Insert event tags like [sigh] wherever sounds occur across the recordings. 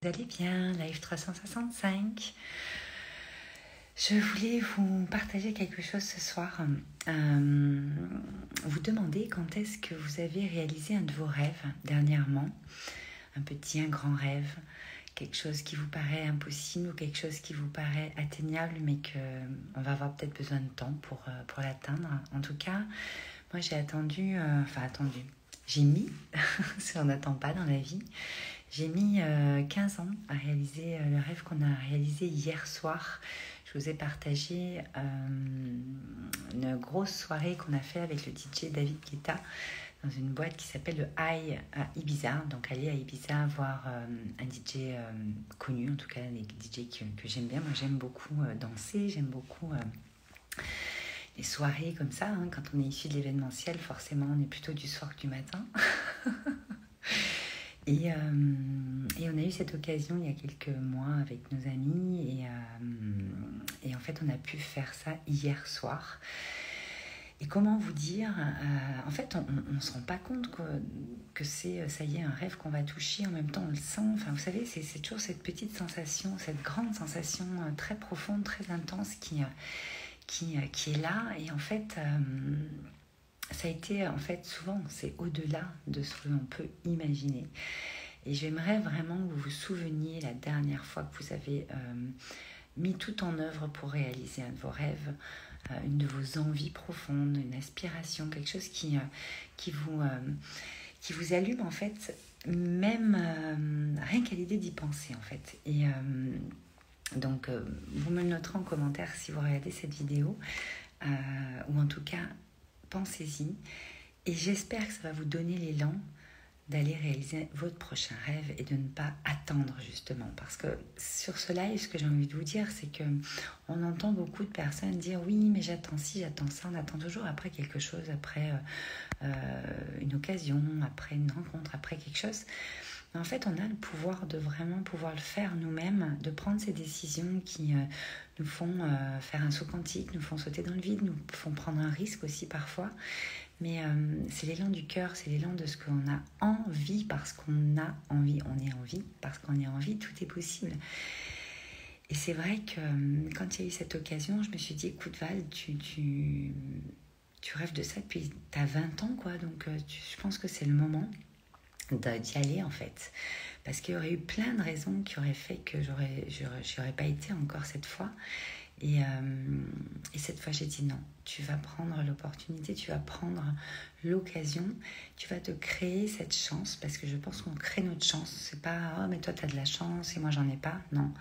Vous allez bien, Live 365. Je voulais vous partager quelque chose ce soir. Euh, vous demander quand est-ce que vous avez réalisé un de vos rêves dernièrement. Un petit, un grand rêve. Quelque chose qui vous paraît impossible ou quelque chose qui vous paraît atteignable mais qu'on va avoir peut-être besoin de temps pour, euh, pour l'atteindre. En tout cas, moi j'ai attendu, euh, enfin attendu, j'ai mis, [laughs] si on n'attend pas dans la vie, j'ai mis 15 euh, ans à réaliser euh, le rêve qu'on a réalisé hier soir. Je vous ai partagé euh, une grosse soirée qu'on a fait avec le DJ David Guetta dans une boîte qui s'appelle le High à Ibiza. Donc aller à Ibiza voir un DJ connu, en tout cas les DJ que, que j'aime bien. Moi j'aime beaucoup danser, j'aime beaucoup les soirées comme ça. Hein. Quand on est issu de l'événementiel, forcément on est plutôt du soir que du matin. [laughs] Et, euh, et, on a eu cette occasion il y a quelques mois avec nos amis et, euh, et en fait on a pu faire ça hier soir. Et comment vous dire euh, En fait, on ne se rend pas compte que, que c'est, ça y est, un rêve qu'on va toucher. En même temps, on le sent. Enfin, vous savez, c'est, toujours cette petite sensation, cette grande sensation très profonde, très intense qui, qui, qui est là. Et en fait, ça a été en fait souvent, c'est au-delà de ce que l'on peut imaginer. Et j'aimerais vraiment que vous vous souveniez la dernière fois que vous avez euh, mis tout en œuvre pour réaliser un de vos rêves, euh, une de vos envies profondes, une aspiration, quelque chose qui, euh, qui, vous, qui vous allume en fait, même rien qu'à l'idée d'y penser en fait. Et donc, vous me le noterez en commentaire si vous regardez cette vidéo, ou en tout cas pensez-y et j'espère que ça va vous donner l'élan d'aller réaliser votre prochain rêve et de ne pas attendre justement. Parce que sur ce live ce que j'ai envie de vous dire c'est que on entend beaucoup de personnes dire oui mais j'attends ci j'attends ça on attend toujours après quelque chose après euh, euh, une occasion après une rencontre après quelque chose en fait on a le pouvoir de vraiment pouvoir le faire nous-mêmes de prendre ces décisions qui euh, nous font faire un saut quantique nous font sauter dans le vide nous font prendre un risque aussi parfois mais euh, c'est l'élan du cœur, c'est l'élan de ce qu'on a envie parce qu'on a envie. On est envie parce qu'on est envie, tout est possible. Et c'est vrai que euh, quand il y a eu cette occasion, je me suis dit, écoute Val, tu, rêves de ça depuis, tu as 20 ans, quoi. Donc euh, je pense que c'est le moment d'y aller, en fait. Parce qu'il y aurait eu plein de raisons qui auraient fait que j'aurais, j'aurais pas été encore cette fois. Et, euh, et, cette fois, j'ai dit non, tu vas prendre l'opportunité, tu vas prendre l'occasion, tu vas te créer cette chance, parce que je pense qu'on crée notre chance. C'est pas, oh, mais toi, tu as de la chance et moi, j'en ai pas. Non,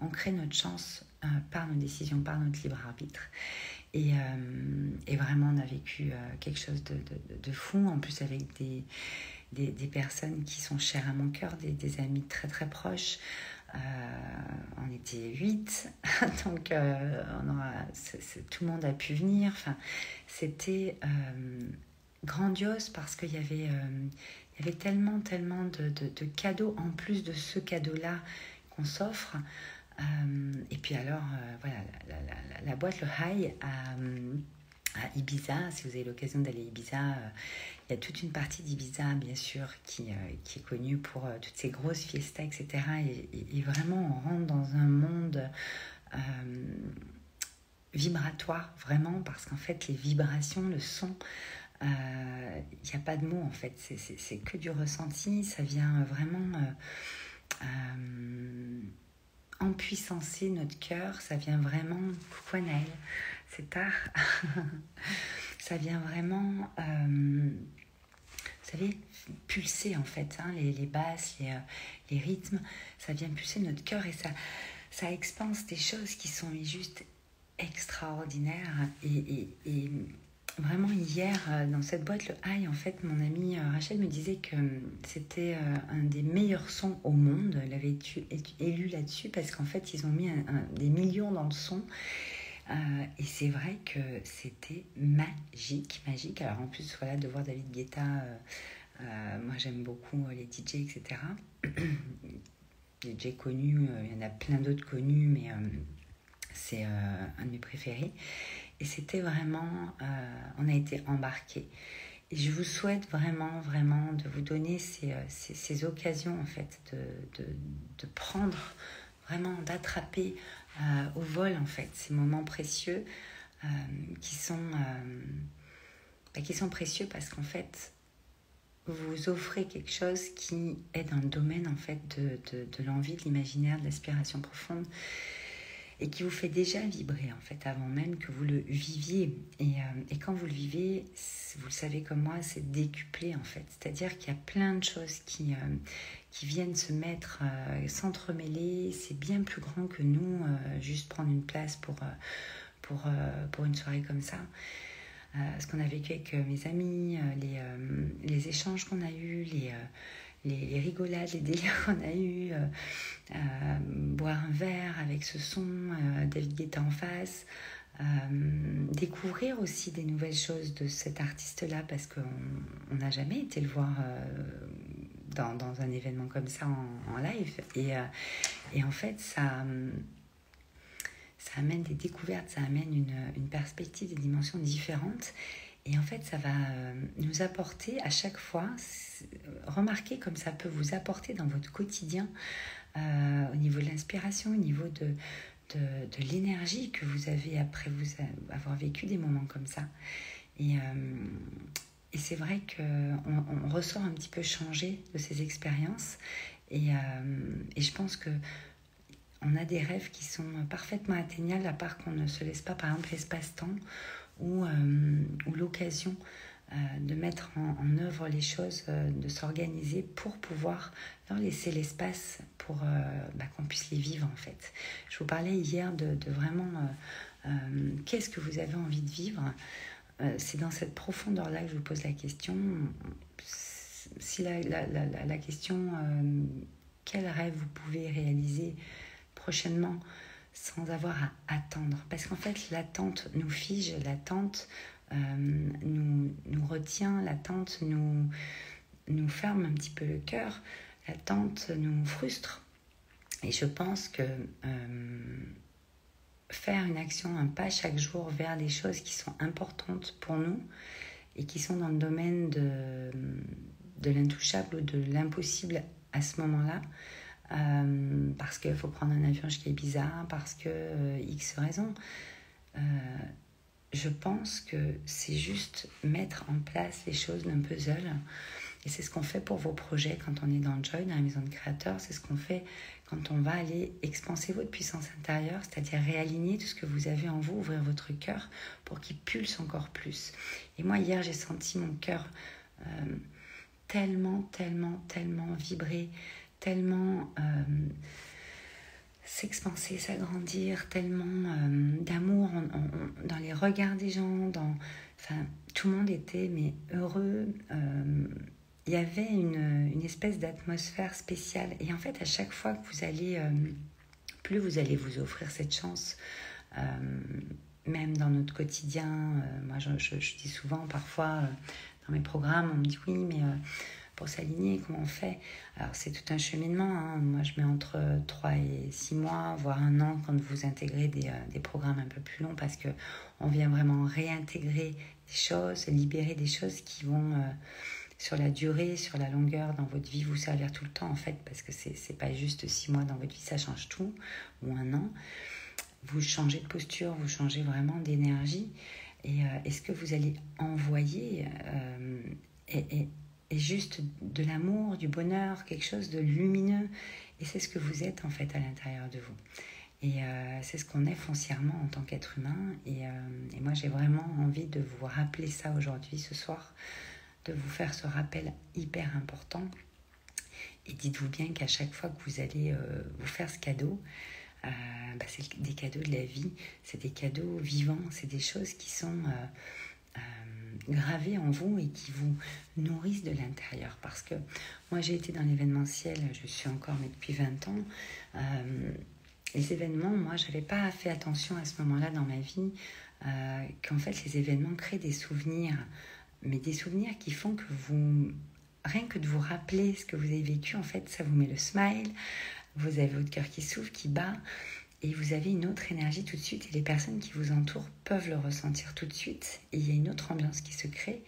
on crée notre chance euh, par nos décisions, par notre libre arbitre. Et, euh, et vraiment, on a vécu quelque chose de, de, de, fou, en plus avec des, des, des, personnes qui sont chères à mon cœur, des, des amis très très proches. Euh, on était huit, [laughs] donc euh, tout le monde a pu venir. Enfin, c'était euh, grandiose parce qu'il y avait, y avait tellement, tellement de, de, cadeaux en plus de ce cadeau-là qu'on s'offre. et puis alors, voilà, la, boîte, le high à Ibiza, si vous avez l'occasion d'aller à Ibiza, il y a toute une partie d'Ibiza, bien sûr, qui, euh, qui est connue pour euh, toutes ces grosses fiestas, etc. Et, vraiment, on rentre dans un monde euh, vibratoire, vraiment, parce qu'en fait, les vibrations, le son, il n'y a pas de mots, en fait. C'est que du ressenti. Ça vient vraiment empuissancer notre cœur. Ça vient vraiment... Coucou c'est tard. [laughs] ça vient vraiment vous savez, pulser en fait, hein, les, basses, les, euh, les, rythmes, ça vient pulser notre cœur et ça, ça expanse des choses qui sont juste extraordinaires. Et, vraiment hier, euh, dans cette boîte, le high, en fait, mon amie euh, Rachel me disait que c'était un des meilleurs sons au monde. Elle avait élue là-dessus parce qu'en fait, ils ont mis des millions dans le son. Et c'est vrai que c'était magique, magique. Alors en plus, voilà, de voir David Guetta euh, moi, j'aime beaucoup euh, les DJ, etc. DJ connus, euh, il y en a plein d'autres connus, mais c'est un de mes préférés. Et c'était vraiment, on a été embarqués. Et je vous souhaite vraiment, vraiment de vous donner ces, euh, ces, ces occasions, en fait, de, de, de prendre, vraiment d'attraper euh, au vol, en fait, ces moments précieux euh, qui, sont, euh, bah, qui sont précieux parce qu'en fait, vous offrez quelque chose qui est dans le domaine, en fait, de, l'envie, de l'imaginaire, de l'aspiration profonde et qui vous fait déjà vibrer en fait avant même que vous le viviez. Et, euh, et quand vous le vivez, vous le savez comme moi, c'est décuplé en fait. C'est-à-dire qu'il y a plein de choses qui, euh, qui viennent se mettre, euh, s'entremêler. C'est bien plus grand que nous, euh, juste prendre une place pour, pour, pour une soirée comme ça. Ce qu'on a vécu avec mes amis, les, les échanges qu'on a eus, les, les, les rigolades, les délires [laughs] qu'on a eus, boire un verre avec ce son, euh, David Guetta en face, euh, découvrir aussi des nouvelles choses de cet artiste-là parce qu'on on n'a jamais été le voir euh, dans, dans, un événement comme ça en, live. Et, euh, et, en fait, ça, ça amène des découvertes, ça amène une, une perspective, des dimensions différentes. Et en fait, ça va euh, nous apporter à chaque fois, remarquez comme ça peut vous apporter dans votre quotidien, euh, au niveau de l'inspiration, au niveau de, de, l'énergie que vous avez après vous avoir vécu des moments comme ça. Et, euh, et c'est vrai qu'on on ressort un petit peu changé de ces expériences. Et, euh, et je pense que on a des rêves qui sont parfaitement atteignables, à part qu'on ne se laisse pas, par exemple, l'espace-temps ou, ou l'occasion de mettre en, œuvre les choses, euh, de s'organiser pour pouvoir leur laisser l'espace pour bah, qu'on puisse les vivre en fait. Je vous parlais hier de, de vraiment qu'est-ce que vous avez envie de vivre. C'est dans cette profondeur-là que je vous pose la question. Si la, la, la, la question quel rêve vous pouvez réaliser prochainement sans avoir à attendre? Parce qu'en fait, l'attente nous fige, l'attente euh, nous, nous retient, l'attente nous, nous ferme un petit peu le cœur, l'attente nous frustre. Et je pense que euh, faire une action, un pas chaque jour vers des choses qui sont importantes pour nous et qui sont dans le domaine de, de l'intouchable ou de l'impossible à ce moment-là, euh, parce qu'il faut prendre un avion qui est bizarre, parce que euh, X raison. Euh, je pense que c'est juste mettre en place les choses d'un puzzle. Et c'est ce qu'on fait pour vos projets quand on est dans Joy, dans la maison de créateurs. C'est ce qu'on fait quand on va aller expanser votre puissance intérieure, c'est-à-dire réaligner tout ce que vous avez en vous, ouvrir votre cœur pour qu'il pulse encore plus. Et moi, hier, j'ai senti mon cœur euh, tellement, tellement, tellement vibrer tellement euh, s'expanser, s'agrandir, tellement euh, d'amour dans les regards des gens. Dans, enfin, tout le monde était mais heureux. Euh, il y avait une, une espèce d'atmosphère spéciale. Et en fait, à chaque fois que vous allez, euh, plus vous allez vous offrir cette chance, même dans notre quotidien, moi je, je, dis souvent parfois dans mes programmes, on me dit oui, mais s'aligner, comment on fait Alors c'est tout un cheminement, hein. moi je mets entre 3 et 6 mois, voire un an quand vous intégrez des, euh, programmes un peu plus longs parce que on vient vraiment réintégrer des choses, libérer des choses qui vont euh, sur la durée, sur la longueur dans votre vie vous servir tout le temps en fait parce que c'est pas juste 6 mois dans votre vie, ça change tout, ou un an. Vous changez de posture, vous changez vraiment d'énergie et euh, est-ce que vous allez envoyer et juste de l'amour, du bonheur, quelque chose de lumineux. Et c'est ce que vous êtes en fait à l'intérieur de vous. Et euh, c'est ce qu'on est foncièrement en tant qu'être humain. Et, euh, et moi, j'ai vraiment envie de vous rappeler ça aujourd'hui, ce soir, de vous faire ce rappel hyper important. Et dites-vous bien qu'à chaque fois que vous allez euh, vous faire ce cadeau, bah, c'est des cadeaux de la vie, c'est des cadeaux vivants, c'est des choses qui sont gravés en vous et qui vous nourrissent de l'intérieur. Parce que moi, j'ai été dans l'événementiel, je suis encore, mais depuis 20 ans. Euh, les événements, moi, je n'avais pas fait attention à ce moment-là dans ma vie, euh, qu'en fait, les événements créent des souvenirs, mais des souvenirs qui font que vous, rien que de vous rappeler ce que vous avez vécu, en fait, ça vous met le smile, vous avez votre cœur qui s'ouvre, qui bat. Et vous avez une autre énergie tout de suite et les personnes qui vous entourent peuvent le ressentir tout de suite et il y a une autre ambiance qui se crée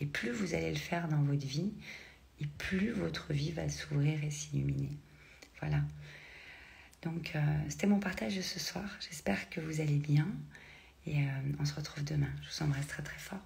et plus vous allez le faire dans votre vie et plus votre vie va s'ouvrir et s'illuminer. Voilà. Donc euh, c'était mon partage de ce soir. J'espère que vous allez bien et euh, on se retrouve demain. Je vous embrasse très très fort.